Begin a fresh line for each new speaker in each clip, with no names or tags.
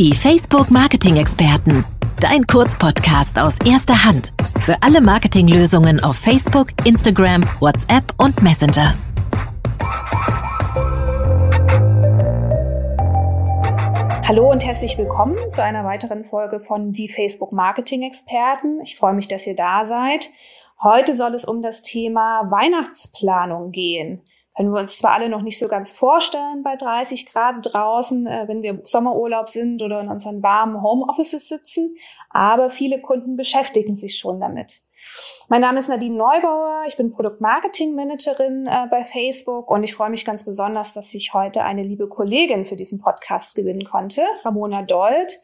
Die Facebook Marketing Experten. Dein Kurzpodcast aus erster Hand. Für alle Marketinglösungen auf Facebook, Instagram, WhatsApp und Messenger.
Hallo und herzlich willkommen zu einer weiteren Folge von Die Facebook Marketing Experten. Ich freue mich, dass ihr da seid. Heute soll es um das Thema Weihnachtsplanung gehen können wir uns zwar alle noch nicht so ganz vorstellen bei 30 Grad draußen, äh, wenn wir im Sommerurlaub sind oder in unseren warmen Homeoffices sitzen, aber viele Kunden beschäftigen sich schon damit. Mein Name ist Nadine Neubauer, ich bin Produktmarketing-Managerin äh, bei Facebook und ich freue mich ganz besonders, dass ich heute eine liebe Kollegin für diesen Podcast gewinnen konnte, Ramona Dold.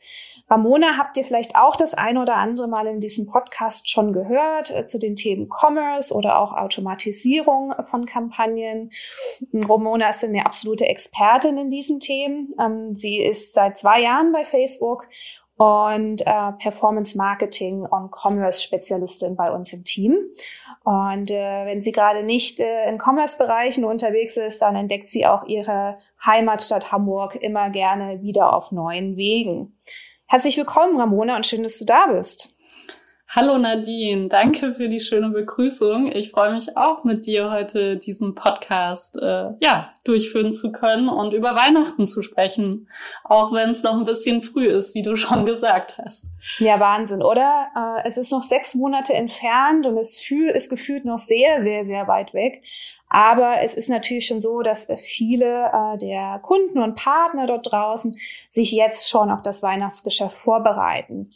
Ramona habt ihr vielleicht auch das ein oder andere Mal in diesem Podcast schon gehört äh, zu den Themen Commerce oder auch Automatisierung von Kampagnen. Ramona ist eine absolute Expertin in diesen Themen. Ähm, sie ist seit zwei Jahren bei Facebook und äh, Performance Marketing und Commerce Spezialistin bei uns im Team. Und äh, wenn sie gerade nicht äh, in Commerce-Bereichen unterwegs ist, dann entdeckt sie auch ihre Heimatstadt Hamburg immer gerne wieder auf neuen Wegen. Herzlich willkommen, Ramona, und schön, dass du da bist.
Hallo Nadine, danke für die schöne Begrüßung. Ich freue mich auch mit dir heute diesen Podcast äh, ja durchführen zu können und über Weihnachten zu sprechen, auch wenn es noch ein bisschen früh ist, wie du schon gesagt hast.
Ja, Wahnsinn, oder? Äh, es ist noch sechs Monate entfernt und es ist gefühlt noch sehr, sehr, sehr weit weg. Aber es ist natürlich schon so, dass viele äh, der Kunden und Partner dort draußen sich jetzt schon auf das Weihnachtsgeschäft vorbereiten.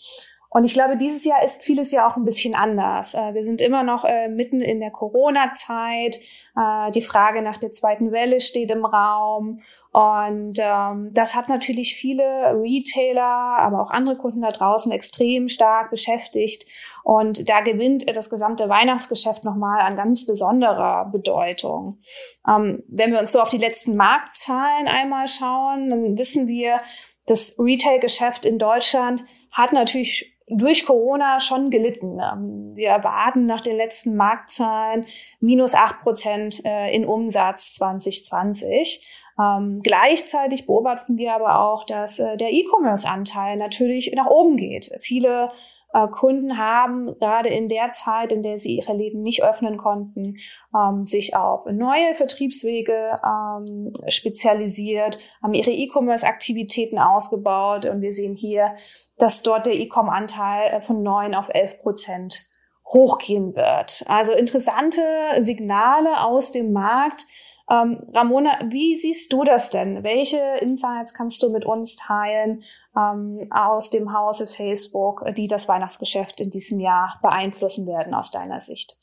Und ich glaube, dieses Jahr ist vieles ja auch ein bisschen anders. Äh, wir sind immer noch äh, mitten in der Corona-Zeit. Äh, die Frage nach der zweiten Welle steht im Raum. Und ähm, das hat natürlich viele Retailer, aber auch andere Kunden da draußen extrem stark beschäftigt. Und da gewinnt das gesamte Weihnachtsgeschäft nochmal an ganz besonderer Bedeutung. Ähm, wenn wir uns so auf die letzten Marktzahlen einmal schauen, dann wissen wir, das Retail-Geschäft in Deutschland hat natürlich durch Corona schon gelitten. Ähm, wir erwarten nach den letzten Marktzahlen minus acht Prozent äh, in Umsatz 2020. Ähm, gleichzeitig beobachten wir aber auch, dass äh, der E-Commerce-Anteil natürlich nach oben geht. Viele äh, Kunden haben gerade in der Zeit, in der sie ihre Läden nicht öffnen konnten, ähm, sich auf neue Vertriebswege ähm, spezialisiert, haben ihre E-Commerce-Aktivitäten ausgebaut und wir sehen hier, dass dort der E-Com-Anteil äh, von neun auf elf Prozent hochgehen wird. Also interessante Signale aus dem Markt, ähm, Ramona, wie siehst du das denn? Welche Insights kannst du mit uns teilen ähm, aus dem Hause Facebook, die das Weihnachtsgeschäft in diesem Jahr beeinflussen werden aus deiner Sicht?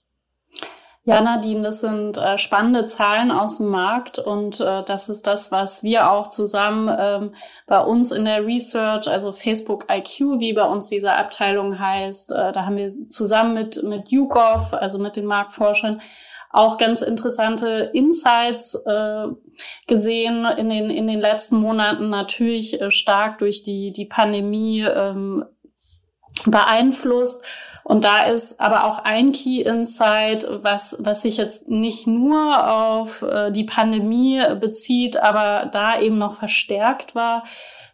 Ja, Nadine, das sind äh, spannende Zahlen aus dem Markt und äh, das ist das, was wir auch zusammen ähm, bei uns in der Research, also Facebook IQ, wie bei uns diese Abteilung heißt, äh, da haben wir zusammen mit mit YouGov, also mit den Marktforschern, auch ganz interessante Insights äh, gesehen in den, in den letzten Monaten, natürlich äh, stark durch die, die Pandemie ähm, beeinflusst. Und da ist aber auch ein Key Insight, was, was sich jetzt nicht nur auf äh, die Pandemie bezieht, aber da eben noch verstärkt war,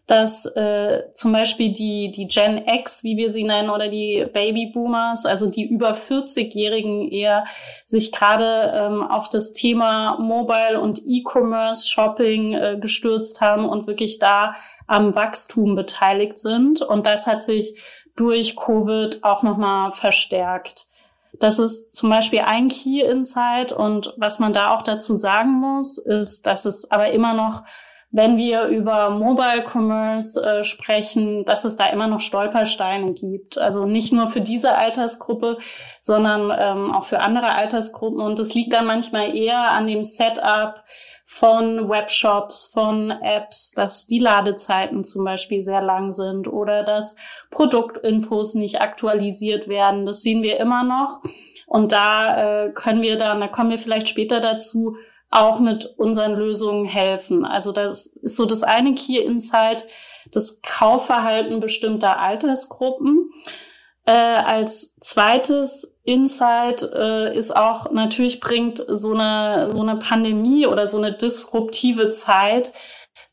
dass äh, zum Beispiel die, die Gen X, wie wir sie nennen, oder die Baby Boomers, also die über 40-Jährigen eher sich gerade ähm, auf das Thema Mobile und E-Commerce Shopping äh, gestürzt haben und wirklich da am Wachstum beteiligt sind. Und das hat sich durch Covid auch nochmal verstärkt. Das ist zum Beispiel ein Key Insight und was man da auch dazu sagen muss, ist, dass es aber immer noch wenn wir über Mobile Commerce äh, sprechen, dass es da immer noch Stolpersteine gibt. Also nicht nur für diese Altersgruppe, sondern ähm, auch für andere Altersgruppen. Und es liegt dann manchmal eher an dem Setup von Webshops, von Apps, dass die Ladezeiten zum Beispiel sehr lang sind oder dass Produktinfos nicht aktualisiert werden. Das sehen wir immer noch. Und da äh, können wir dann, da kommen wir vielleicht später dazu, auch mit unseren Lösungen helfen. Also das ist so das eine Key Insight, das Kaufverhalten bestimmter Altersgruppen. Äh, als zweites Insight äh, ist auch, natürlich bringt so eine, so eine Pandemie oder so eine disruptive Zeit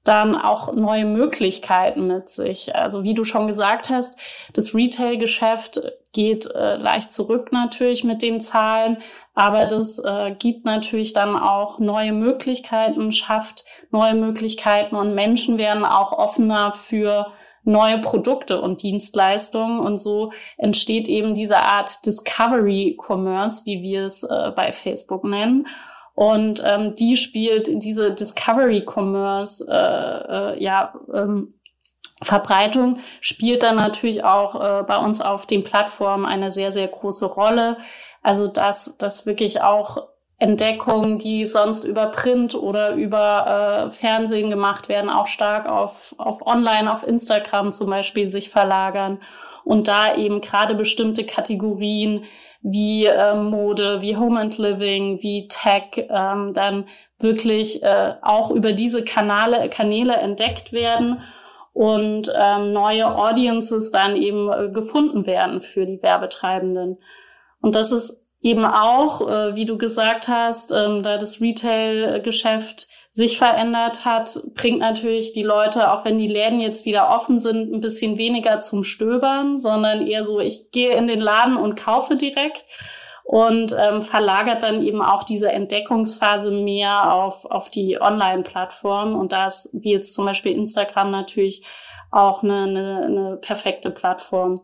dann auch neue Möglichkeiten mit sich. Also wie du schon gesagt hast, das Retail-Geschäft geht äh, leicht zurück natürlich mit den Zahlen, aber das äh, gibt natürlich dann auch neue Möglichkeiten, schafft neue Möglichkeiten und Menschen werden auch offener für neue Produkte und Dienstleistungen und so entsteht eben diese Art Discovery Commerce, wie wir es äh, bei Facebook nennen. Und ähm, die spielt diese Discovery Commerce, äh, äh, ja, ähm, Verbreitung spielt dann natürlich auch äh, bei uns auf den Plattformen eine sehr, sehr große Rolle. Also dass, dass wirklich auch Entdeckungen, die sonst über Print oder über äh, Fernsehen gemacht werden, auch stark auf, auf Online, auf Instagram zum Beispiel sich verlagern und da eben gerade bestimmte Kategorien wie äh, Mode, wie Home and Living, wie Tech ähm, dann wirklich äh, auch über diese Kanäle, Kanäle entdeckt werden und ähm, neue Audiences dann eben äh, gefunden werden für die Werbetreibenden. Und das ist eben auch, äh, wie du gesagt hast, ähm, da das Retail-Geschäft sich verändert hat, bringt natürlich die Leute, auch wenn die Läden jetzt wieder offen sind, ein bisschen weniger zum Stöbern, sondern eher so, ich gehe in den Laden und kaufe direkt und ähm, verlagert dann eben auch diese Entdeckungsphase mehr auf, auf die Online-Plattform. Und da ist, wie jetzt zum Beispiel Instagram natürlich auch eine, eine, eine perfekte Plattform.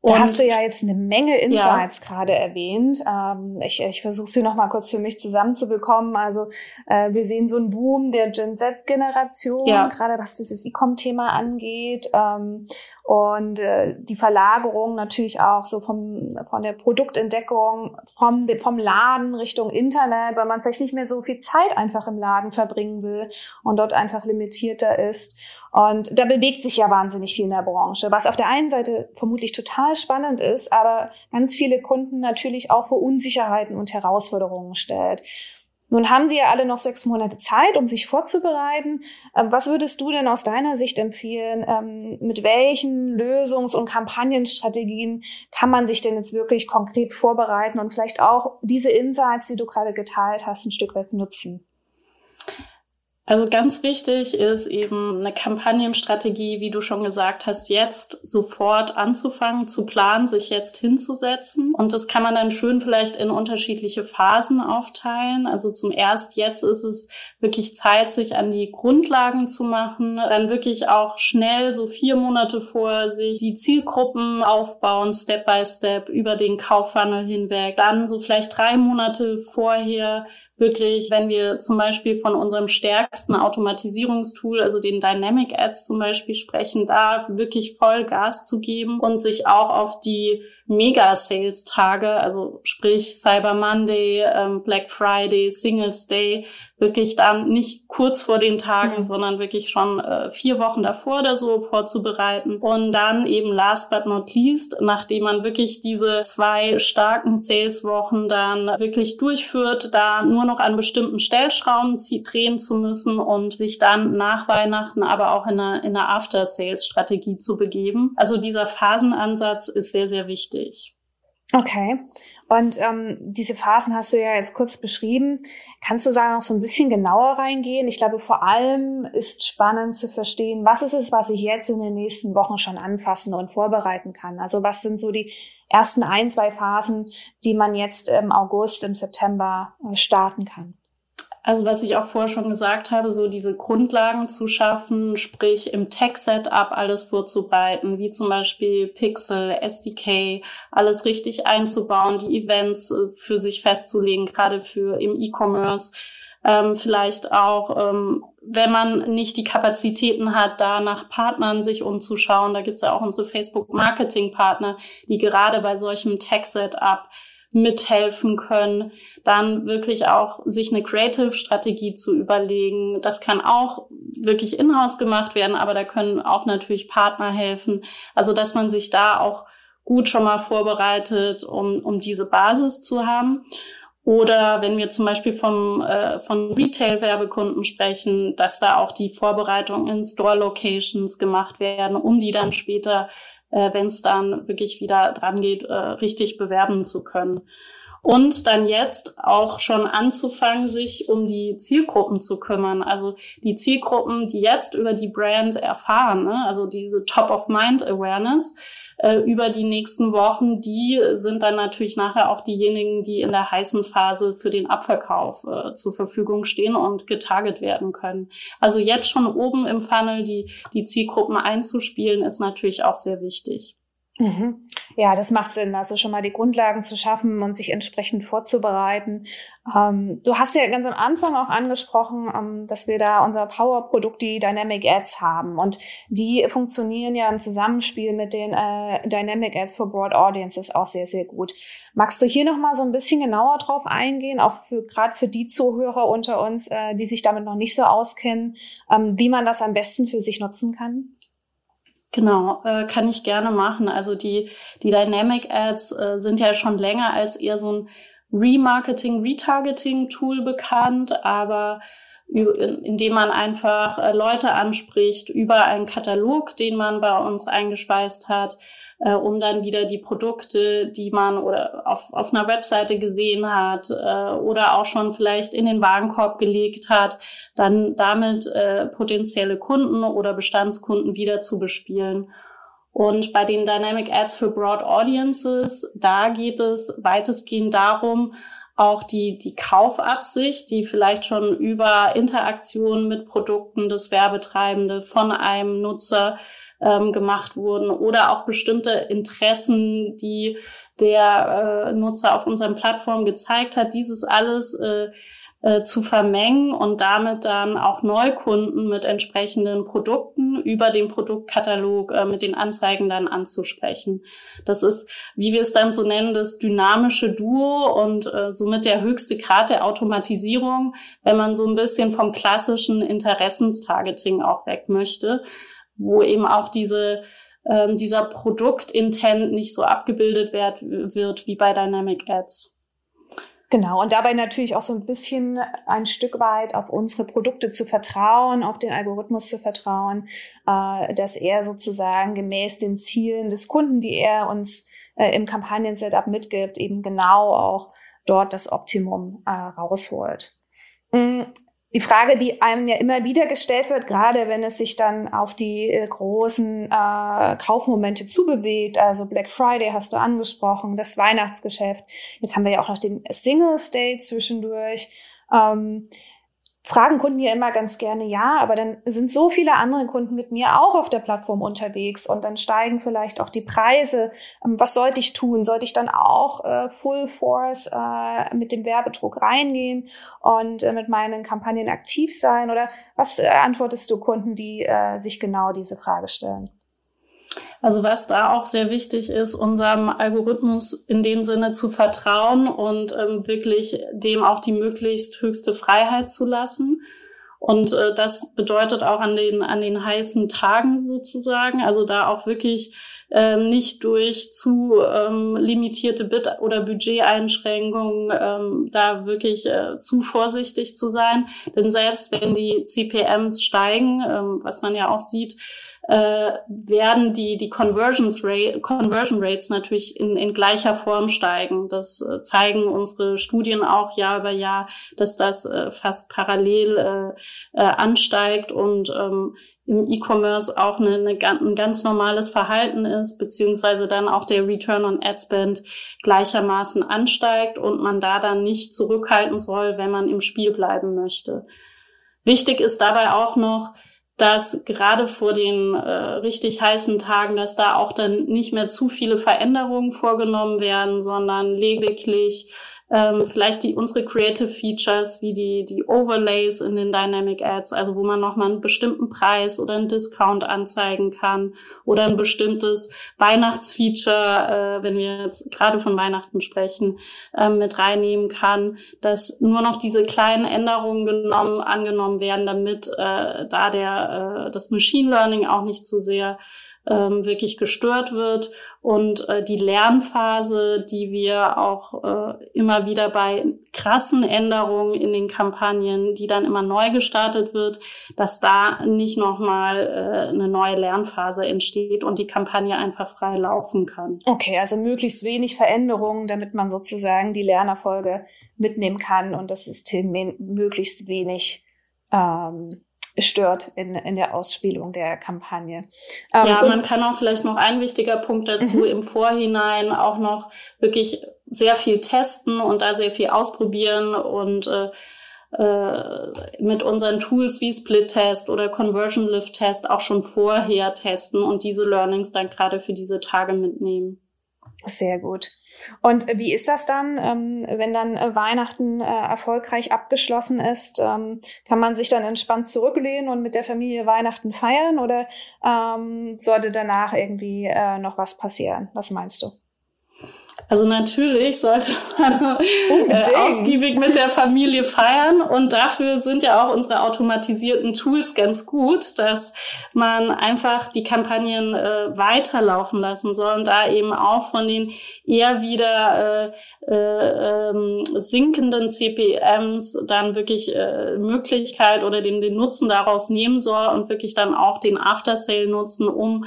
Und da hast du ja jetzt eine Menge Insights ja. gerade erwähnt. Ähm, ich ich versuche sie noch mal kurz für mich zusammenzubekommen. Also äh, wir sehen so einen Boom der Gen Z-Generation, ja. gerade was dieses E-Com-Thema angeht. Ähm, und äh, die Verlagerung natürlich auch so vom, von der Produktentdeckung vom, vom Laden Richtung Internet, weil man vielleicht nicht mehr so viel Zeit einfach im Laden verbringen will und dort einfach limitierter ist. Und da bewegt sich ja wahnsinnig viel in der Branche, was auf der einen Seite vermutlich total spannend ist, aber ganz viele Kunden natürlich auch vor Unsicherheiten und Herausforderungen stellt. Nun haben Sie ja alle noch sechs Monate Zeit, um sich vorzubereiten. Ähm, was würdest du denn aus deiner Sicht empfehlen? Ähm, mit welchen Lösungs- und Kampagnenstrategien kann man sich denn jetzt wirklich konkret vorbereiten und vielleicht auch diese Insights, die du gerade geteilt hast, ein Stück weit nutzen?
Also ganz wichtig ist eben eine Kampagnenstrategie, wie du schon gesagt hast, jetzt sofort anzufangen, zu planen, sich jetzt hinzusetzen. Und das kann man dann schön vielleicht in unterschiedliche Phasen aufteilen. Also zum erst jetzt ist es wirklich Zeit, sich an die Grundlagen zu machen, dann wirklich auch schnell so vier Monate vor sich die Zielgruppen aufbauen, Step by Step über den Kauffunnel hinweg. Dann so vielleicht drei Monate vorher wirklich, wenn wir zum Beispiel von unserem stärksten Automatisierungstool, also den Dynamic Ads zum Beispiel sprechen, da wirklich voll Gas zu geben und sich auch auf die Mega-Sales-Tage, also sprich Cyber Monday, ähm, Black Friday, Singles Day, wirklich dann nicht kurz vor den Tagen, mhm. sondern wirklich schon äh, vier Wochen davor oder so vorzubereiten. Und dann eben last but not least, nachdem man wirklich diese zwei starken Sales-Wochen dann wirklich durchführt, da nur noch an bestimmten Stellschrauben drehen zu müssen und sich dann nach Weihnachten aber auch in eine, in eine After-Sales-Strategie zu begeben. Also dieser Phasenansatz ist sehr, sehr wichtig wichtig.
Okay. Und ähm, diese Phasen hast du ja jetzt kurz beschrieben. Kannst du da noch so ein bisschen genauer reingehen? Ich glaube, vor allem ist spannend zu verstehen, was ist es, was ich jetzt in den nächsten Wochen schon anfassen und vorbereiten kann. Also was sind so die ersten ein, zwei Phasen, die man jetzt im August, im September äh, starten kann?
Also was ich auch vorher schon gesagt habe, so diese Grundlagen zu schaffen, sprich im Tech-Setup alles vorzubereiten, wie zum Beispiel Pixel, SDK, alles richtig einzubauen, die Events äh, für sich festzulegen, gerade für im E-Commerce. Ähm, vielleicht auch, ähm, wenn man nicht die Kapazitäten hat, da nach Partnern sich umzuschauen. Da gibt's ja auch unsere Facebook-Marketing-Partner, die gerade bei solchem Tech-Setup mithelfen können, dann wirklich auch sich eine Creative-Strategie zu überlegen. Das kann auch wirklich in-house gemacht werden, aber da können auch natürlich Partner helfen. Also, dass man sich da auch gut schon mal vorbereitet, um, um diese Basis zu haben. Oder wenn wir zum Beispiel vom, äh, von Retail-Werbekunden sprechen, dass da auch die Vorbereitungen in Store-Locations gemacht werden, um die dann später äh, wenn es dann wirklich wieder dran geht, äh, richtig bewerben zu können. und dann jetzt auch schon anzufangen, sich um die Zielgruppen zu kümmern. Also die Zielgruppen, die jetzt über die Brand erfahren, ne? also diese Top-of-Mind-Awareness, äh, über die nächsten Wochen, die sind dann natürlich nachher auch diejenigen, die in der heißen Phase für den Abverkauf äh, zur Verfügung stehen und getarget werden können. Also jetzt schon oben im Funnel die, die Zielgruppen einzuspielen, ist natürlich auch sehr wichtig.
Mhm. Ja, das macht Sinn. Also schon mal die Grundlagen zu schaffen und sich entsprechend vorzubereiten. Ähm, du hast ja ganz am Anfang auch angesprochen, ähm, dass wir da unser Power-Produkt, die Dynamic Ads haben. Und die funktionieren ja im Zusammenspiel mit den äh, Dynamic Ads for Broad Audiences auch sehr, sehr gut. Magst du hier noch mal so ein bisschen genauer drauf eingehen, auch für gerade für die Zuhörer unter uns, äh, die sich damit noch nicht so auskennen, ähm, wie man das am besten für sich nutzen kann?
Genau, äh, kann ich gerne machen. Also die, die Dynamic Ads äh, sind ja schon länger als eher so ein Remarketing, Retargeting-Tool bekannt, aber indem man einfach äh, Leute anspricht über einen Katalog, den man bei uns eingespeist hat, äh, um dann wieder die Produkte, die man oder auf, auf einer Webseite gesehen hat äh, oder auch schon vielleicht in den Warenkorb gelegt hat, dann damit potenzielle Kunden oder Bestandskunden wieder zu bespielen. Und bei den Dynamic Ads für Broad Audiences, da geht es weitestgehend darum, auch die, die Kaufabsicht, die vielleicht schon über Interaktion mit Produkten des Werbetreibende von einem Nutzer ähm, gemacht wurden oder auch bestimmte Interessen, die der äh, Nutzer auf unseren Plattformen gezeigt hat, dieses alles äh, äh, zu vermengen und damit dann auch Neukunden mit entsprechenden Produkten über den Produktkatalog äh, mit den Anzeigen dann anzusprechen. Das ist, wie wir es dann so nennen, das dynamische Duo und äh, somit der höchste Grad der Automatisierung, wenn man so ein bisschen vom klassischen Interessenstargeting auch weg möchte wo eben auch diese ähm, dieser Produktintent nicht so abgebildet wird, wird wie bei Dynamic Ads.
Genau, und dabei natürlich auch so ein bisschen ein Stück weit auf unsere Produkte zu vertrauen, auf den Algorithmus zu vertrauen, äh, dass er sozusagen gemäß den Zielen des Kunden, die er uns äh, im Kampagnen-Setup mitgibt, eben genau auch dort das Optimum äh, rausholt. Die Frage, die einem ja immer wieder gestellt wird, gerade wenn es sich dann auf die äh, großen äh, Kaufmomente zubewegt, also Black Friday hast du angesprochen, das Weihnachtsgeschäft, jetzt haben wir ja auch noch den Single State zwischendurch. Ähm, fragen Kunden ja immer ganz gerne ja, aber dann sind so viele andere Kunden mit mir auch auf der Plattform unterwegs und dann steigen vielleicht auch die Preise. Ähm, was sollte ich tun? Sollte ich dann auch äh, Full Force äh, mit dem Werbedruck reingehen und äh, mit meinen Kampagnen aktiv sein? Oder was äh, antwortest du Kunden, die äh, sich genau diese Frage stellen?
Also was da auch sehr wichtig ist, unserem Algorithmus in dem Sinne zu vertrauen und ähm, wirklich dem auch die möglichst höchste Freiheit zu lassen. Und äh, das bedeutet auch an den, an den heißen Tagen sozusagen, also da auch wirklich ähm, nicht durch zu ähm, limitierte Bit- oder Budgeteinschränkungen ähm, da wirklich äh, zu vorsichtig zu sein. Denn selbst wenn die CPMs steigen, ähm, was man ja auch sieht, äh, werden die, die Conversions Rate, Conversion Rates natürlich in, in gleicher Form steigen. Das äh, zeigen unsere Studien auch Jahr über Jahr, dass das äh, fast parallel äh, äh, ansteigt und ähm, im E-Commerce auch eine, eine, ein ganz normales Verhalten ist, beziehungsweise dann auch der Return on Ad Spend gleichermaßen ansteigt und man da dann nicht zurückhalten soll, wenn man im Spiel bleiben möchte. Wichtig ist dabei auch noch, dass gerade vor den äh, richtig heißen Tagen, dass da auch dann nicht mehr zu viele Veränderungen vorgenommen werden, sondern lediglich ähm, vielleicht die unsere Creative Features wie die die Overlays in den Dynamic Ads, also wo man nochmal einen bestimmten Preis oder einen Discount anzeigen kann oder ein bestimmtes Weihnachtsfeature, äh, wenn wir jetzt gerade von Weihnachten sprechen, äh, mit reinnehmen kann, dass nur noch diese kleinen Änderungen genommen angenommen werden, damit äh, da der äh, das Machine Learning auch nicht zu sehr ähm, wirklich gestört wird und äh, die Lernphase, die wir auch äh, immer wieder bei krassen Änderungen in den Kampagnen, die dann immer neu gestartet wird, dass da nicht nochmal äh, eine neue Lernphase entsteht und die Kampagne einfach frei laufen kann.
Okay, also möglichst wenig Veränderungen, damit man sozusagen die Lernerfolge mitnehmen kann und das System möglichst wenig ähm, stört in, in der Ausspielung der Kampagne.
Ähm, ja, man kann auch vielleicht noch ein wichtiger Punkt dazu mhm. im Vorhinein auch noch wirklich sehr viel testen und da sehr viel ausprobieren und äh, äh, mit unseren Tools wie Split-Test oder Conversion Lift-Test auch schon vorher testen und diese Learnings dann gerade für diese Tage mitnehmen.
Sehr gut. Und wie ist das dann, ähm, wenn dann äh, Weihnachten äh, erfolgreich abgeschlossen ist? Ähm, kann man sich dann entspannt zurücklehnen und mit der Familie Weihnachten feiern oder ähm, sollte danach irgendwie äh, noch was passieren? Was meinst du?
Also natürlich sollte man äh, ausgiebig mit der Familie feiern. Und dafür sind ja auch unsere automatisierten Tools ganz gut, dass man einfach die Kampagnen äh, weiterlaufen lassen soll und da eben auch von den eher wieder äh, äh, ähm, sinkenden CPMs dann wirklich äh, Möglichkeit oder den, den Nutzen daraus nehmen soll und wirklich dann auch den After-Sale nutzen, um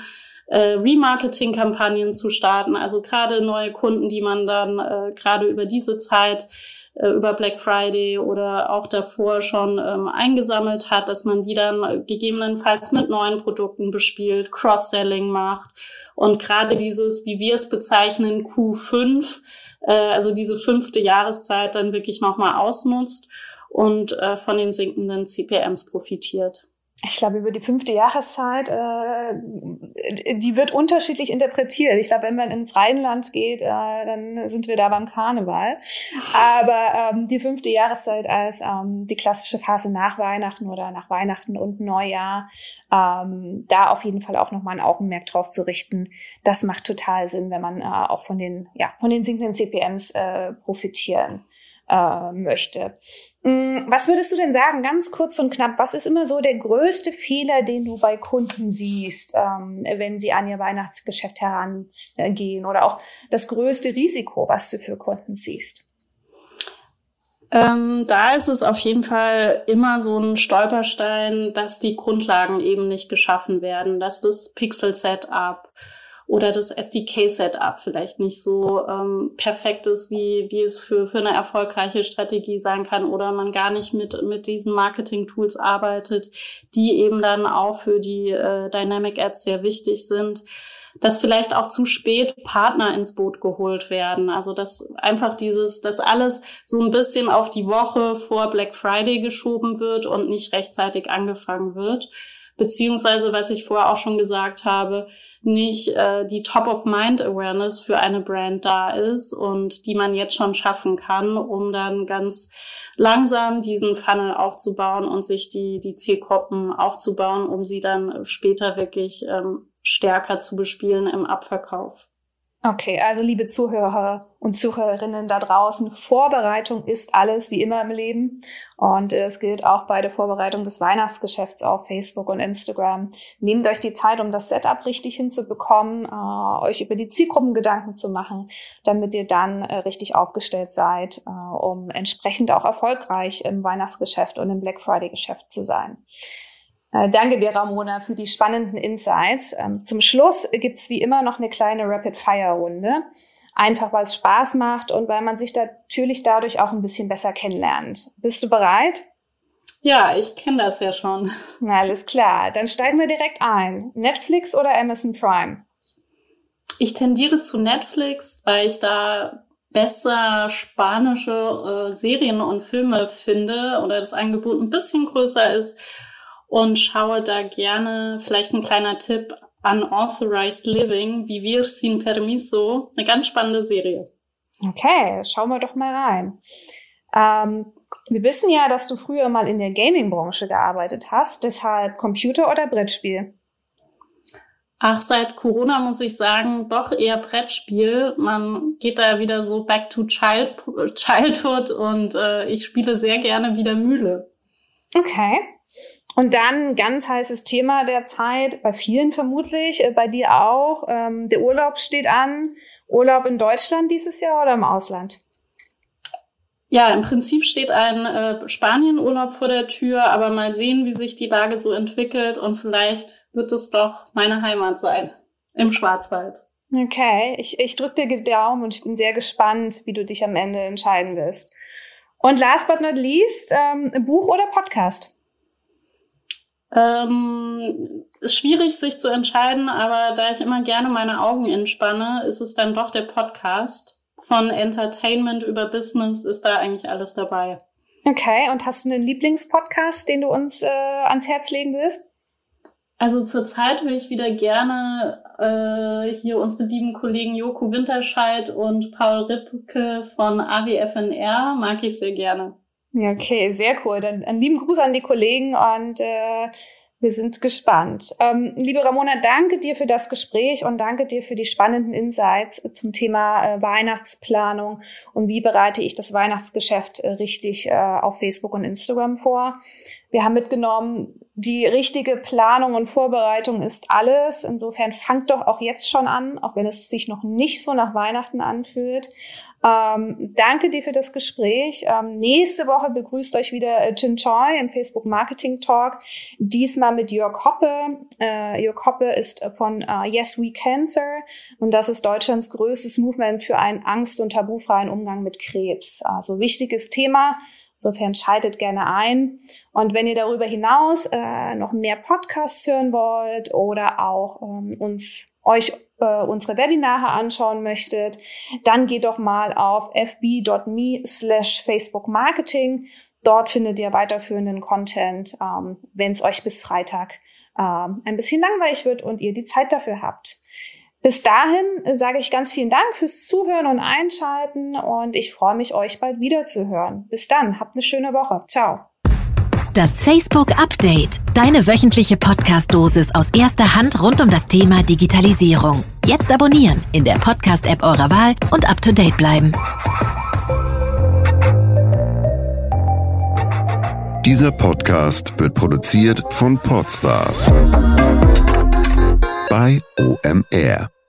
äh, Remarketing-Kampagnen zu starten. Also gerade neue Kunden, die man dann äh, gerade über diese Zeit äh, über Black Friday oder auch davor schon ähm, eingesammelt hat, dass man die dann gegebenenfalls mit neuen Produkten bespielt, Cross-Selling macht und gerade dieses, wie wir es bezeichnen, Q5, äh, also diese fünfte Jahreszeit dann wirklich nochmal ausnutzt und äh, von den sinkenden CPMs profitiert
ich glaube, über die fünfte Jahreszeit, äh, die wird unterschiedlich interpretiert. Ich glaube, wenn man ins Rheinland geht, äh, dann sind wir da beim Karneval. Aber ähm, die fünfte Jahreszeit als ähm, die klassische Phase nach Weihnachten oder nach Weihnachten und Neujahr, ähm, da auf jeden Fall auch nochmal ein Augenmerk drauf zu richten. Das macht total Sinn, wenn man äh, auch von den, ja, von den sinkenden CPMs äh, profitieren äh, möchte. Mm, was würdest du denn sagen, ganz kurz und knapp, was ist immer so der größte Fehler, den du bei Kunden siehst, ähm, wenn sie an ihr Weihnachtsgeschäft herangehen oder auch das größte Risiko, was du für Kunden siehst?
Ähm, da ist es auf jeden Fall immer so ein Stolperstein, dass die Grundlagen eben nicht geschaffen werden, dass das Pixel-Setup oder das SDK-Setup vielleicht nicht so ähm, perfekt ist, wie, wie es für, für eine erfolgreiche Strategie sein kann oder man gar nicht mit, mit diesen Marketing-Tools arbeitet, die eben dann auch für die äh, Dynamic Ads sehr wichtig sind dass vielleicht auch zu spät Partner ins Boot geholt werden. Also dass einfach dieses, dass alles so ein bisschen auf die Woche vor Black Friday geschoben wird und nicht rechtzeitig angefangen wird beziehungsweise, was ich vorher auch schon gesagt habe, nicht äh, die Top-of-Mind-Awareness für eine Brand da ist und die man jetzt schon schaffen kann, um dann ganz langsam diesen Funnel aufzubauen und sich die, die Zielgruppen aufzubauen, um sie dann später wirklich ähm, stärker zu bespielen im Abverkauf.
Okay, also liebe Zuhörer und Zuhörerinnen da draußen, Vorbereitung ist alles, wie immer im Leben. Und es gilt auch bei der Vorbereitung des Weihnachtsgeschäfts auf Facebook und Instagram. Nehmt euch die Zeit, um das Setup richtig hinzubekommen, äh, euch über die Zielgruppen Gedanken zu machen, damit ihr dann äh, richtig aufgestellt seid, äh, um entsprechend auch erfolgreich im Weihnachtsgeschäft und im Black Friday Geschäft zu sein. Äh, danke dir, Ramona, für die spannenden Insights. Ähm, zum Schluss gibt's wie immer noch eine kleine Rapid-Fire-Runde. Einfach, weil es Spaß macht und weil man sich natürlich dadurch auch ein bisschen besser kennenlernt. Bist du bereit?
Ja, ich kenne das ja schon.
Na, alles klar. Dann steigen wir direkt ein. Netflix oder Amazon Prime?
Ich tendiere zu Netflix, weil ich da besser spanische äh, Serien und Filme finde oder das Angebot ein bisschen größer ist und schaue da gerne vielleicht ein kleiner Tipp Unauthorized Living, Vivir sin Permiso, eine ganz spannende Serie.
Okay, schauen wir doch mal rein. Ähm, wir wissen ja, dass du früher mal in der Gaming-Branche gearbeitet hast, deshalb Computer oder Brettspiel?
Ach, seit Corona muss ich sagen, doch eher Brettspiel. Man geht da wieder so back to child, Childhood und äh, ich spiele sehr gerne wieder Mühle.
Okay. Und dann ganz heißes Thema der Zeit, bei vielen vermutlich, äh, bei dir auch. Ähm, der Urlaub steht an. Urlaub in Deutschland dieses Jahr oder im Ausland?
Ja, im Prinzip steht ein äh, Spanienurlaub vor der Tür, aber mal sehen, wie sich die Lage so entwickelt und vielleicht wird es doch meine Heimat sein im Schwarzwald.
Okay, ich, ich drücke dir die Daumen und ich bin sehr gespannt, wie du dich am Ende entscheiden wirst. Und last but not least, ähm, Buch oder Podcast?
Ähm, ist schwierig, sich zu entscheiden, aber da ich immer gerne meine Augen entspanne, ist es dann doch der Podcast von Entertainment über Business ist da eigentlich alles dabei.
Okay, und hast du einen Lieblingspodcast, den du uns äh, ans Herz legen willst?
Also zurzeit will ich wieder gerne äh, hier unsere lieben Kollegen Joko Winterscheid und Paul Rippke von AWFNR mag ich sehr gerne.
Okay, sehr cool. Dann einen lieben Gruß an die Kollegen und äh, wir sind gespannt. Ähm, liebe Ramona, danke dir für das Gespräch und danke dir für die spannenden Insights zum Thema äh, Weihnachtsplanung und wie bereite ich das Weihnachtsgeschäft äh, richtig äh, auf Facebook und Instagram vor. Wir haben mitgenommen, die richtige Planung und Vorbereitung ist alles. Insofern fangt doch auch jetzt schon an, auch wenn es sich noch nicht so nach Weihnachten anfühlt. Ähm, danke dir für das Gespräch. Ähm, nächste Woche begrüßt euch wieder äh, Choi im Facebook Marketing Talk. Diesmal mit Jörg Hoppe. Äh, Jörg Hoppe ist von äh, Yes We Cancer und das ist Deutschlands größtes Movement für einen angst- und tabufreien Umgang mit Krebs. Also wichtiges Thema. Insofern schaltet gerne ein. Und wenn ihr darüber hinaus äh, noch mehr Podcasts hören wollt oder auch ähm, uns euch äh, unsere Webinare anschauen möchtet, dann geht doch mal auf fb.me slash Facebook Marketing. Dort findet ihr weiterführenden Content, ähm, wenn es euch bis Freitag ähm, ein bisschen langweilig wird und ihr die Zeit dafür habt. Bis dahin sage ich ganz vielen Dank fürs Zuhören und Einschalten und ich freue mich, euch bald wieder zu hören. Bis dann, habt eine schöne Woche. Ciao.
Das Facebook Update. Deine wöchentliche Podcast-Dosis aus erster Hand rund um das Thema Digitalisierung. Jetzt abonnieren in der Podcast-App eurer Wahl und up to date bleiben.
Dieser Podcast wird produziert von Podstars bei OMR.